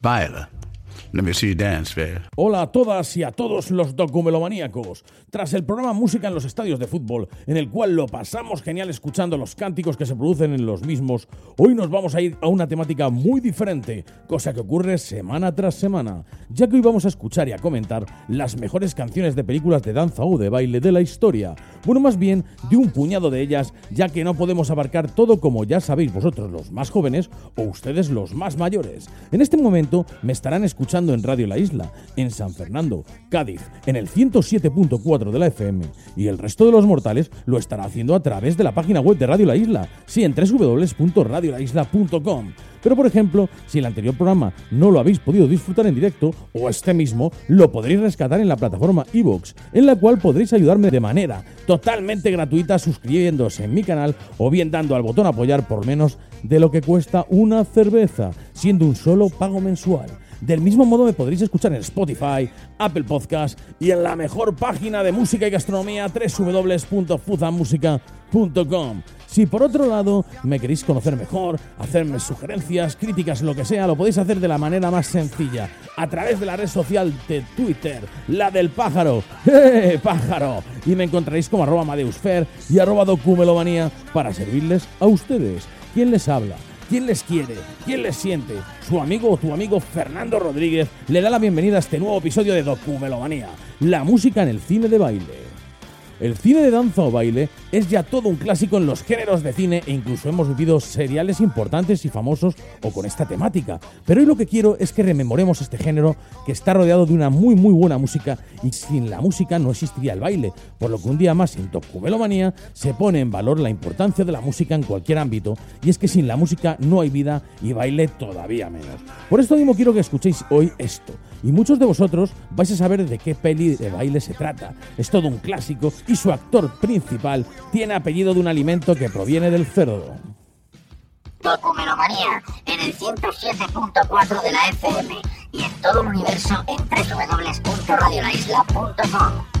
Weiler Hola a todas y a todos los documelomaníacos. Tras el programa Música en los Estadios de Fútbol, en el cual lo pasamos genial escuchando los cánticos que se producen en los mismos, hoy nos vamos a ir a una temática muy diferente, cosa que ocurre semana tras semana, ya que hoy vamos a escuchar y a comentar las mejores canciones de películas de danza o de baile de la historia. Bueno, más bien de un puñado de ellas, ya que no podemos abarcar todo como ya sabéis vosotros los más jóvenes o ustedes los más mayores. En este momento me estarán escuchando en Radio La Isla, en San Fernando, Cádiz, en el 107.4 de la FM, y el resto de los mortales lo estará haciendo a través de la página web de Radio La Isla, sí, en www.radiolaisla.com. Pero por ejemplo, si el anterior programa no lo habéis podido disfrutar en directo, o este mismo, lo podréis rescatar en la plataforma iVoox, en la cual podréis ayudarme de manera totalmente gratuita suscribiéndose en mi canal o bien dando al botón apoyar por menos de lo que cuesta una cerveza, siendo un solo pago mensual. Del mismo modo me podréis escuchar en Spotify, Apple Podcast y en la mejor página de música y gastronomía www.fuzamusica.com. Si por otro lado me queréis conocer mejor, hacerme sugerencias, críticas, lo que sea, lo podéis hacer de la manera más sencilla, a través de la red social de Twitter, la del pájaro, ¡Eh, pájaro! Y me encontraréis como arroba Amadeusfer y arroba documelomanía para servirles a ustedes. ¿Quién les habla? ¿Quién les quiere? ¿Quién les siente? Su amigo o tu amigo Fernando Rodríguez le da la bienvenida a este nuevo episodio de Documelomanía, la música en el cine de baile. El cine de danza o baile es ya todo un clásico en los géneros de cine e incluso hemos vivido seriales importantes y famosos o con esta temática. Pero hoy lo que quiero es que rememoremos este género que está rodeado de una muy muy buena música y sin la música no existiría el baile, por lo que un día más en Documelomanía se pone en valor la importancia de la música en cualquier ámbito y es que sin la música no hay vida y baile todavía menos. Por esto mismo quiero que escuchéis hoy esto y muchos de vosotros vais a saber de qué peli de baile se trata. Es todo un clásico y su actor principal tiene apellido de un alimento que proviene del cerdo. Documelomanía en el 107.4 de la FM y en todo el universo en www.radiolaisla.com.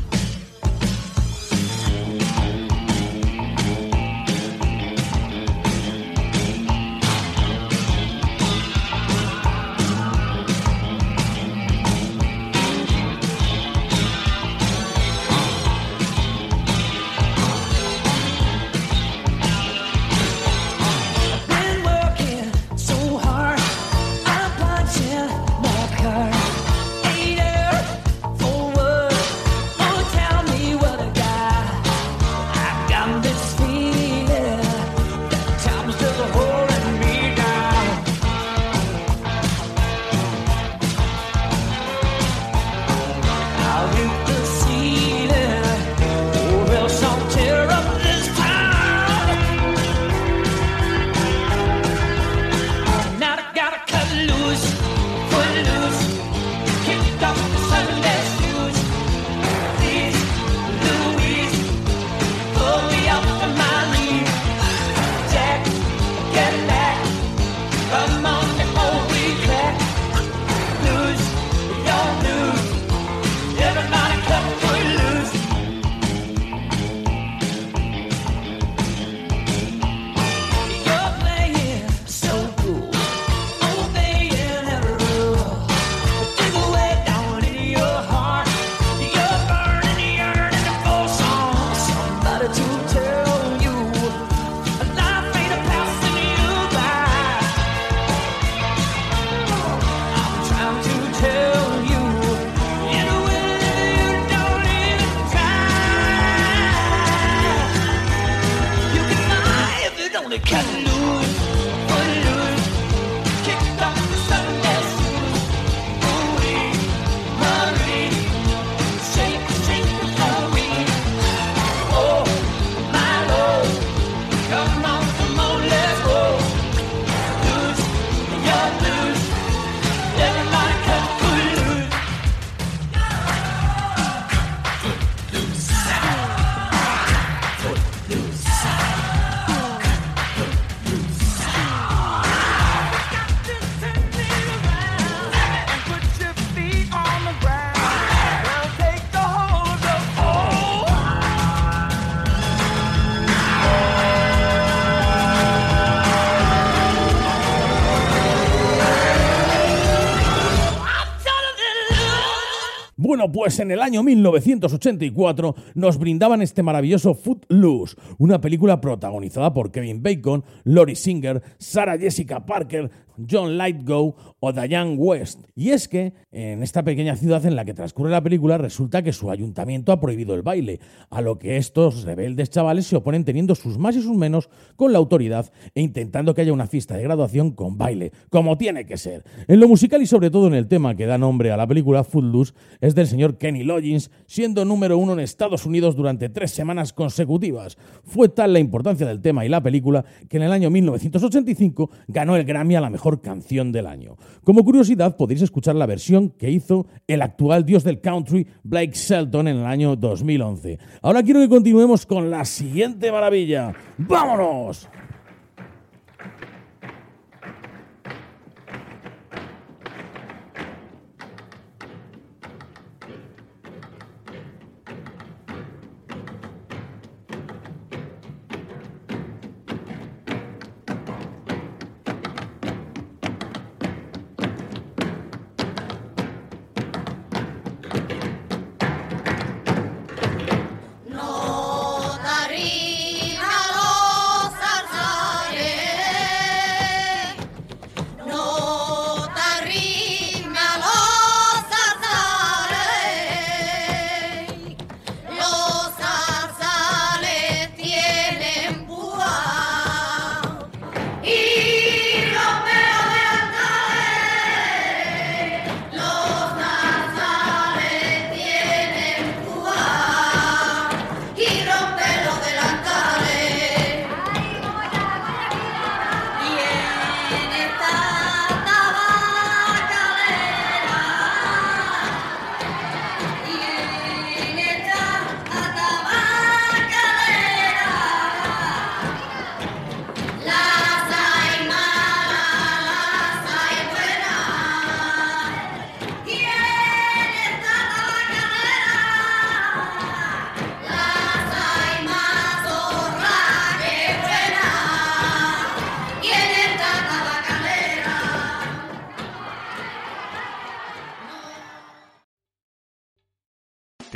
Bueno, pues en el año 1984 nos brindaban este maravilloso Footloose, una película protagonizada por Kevin Bacon, Lori Singer, Sarah Jessica Parker, John Lightgo o Diane West. Y es que en esta pequeña ciudad en la que transcurre la película resulta que su ayuntamiento ha prohibido el baile, a lo que estos rebeldes chavales se oponen teniendo sus más y sus menos con la autoridad e intentando que haya una fiesta de graduación con baile, como tiene que ser. En lo musical y sobre todo en el tema que da nombre a la película Footloose es del señor Kenny Loggins, siendo número uno en Estados Unidos durante tres semanas consecutivas. Fue tal la importancia del tema y la película que en el año 1985 ganó el Grammy a la mejor canción del año. Como curiosidad, podéis escuchar la versión que hizo el actual dios del country, Blake Shelton, en el año 2011. Ahora quiero que continuemos con la siguiente maravilla. ¡Vámonos!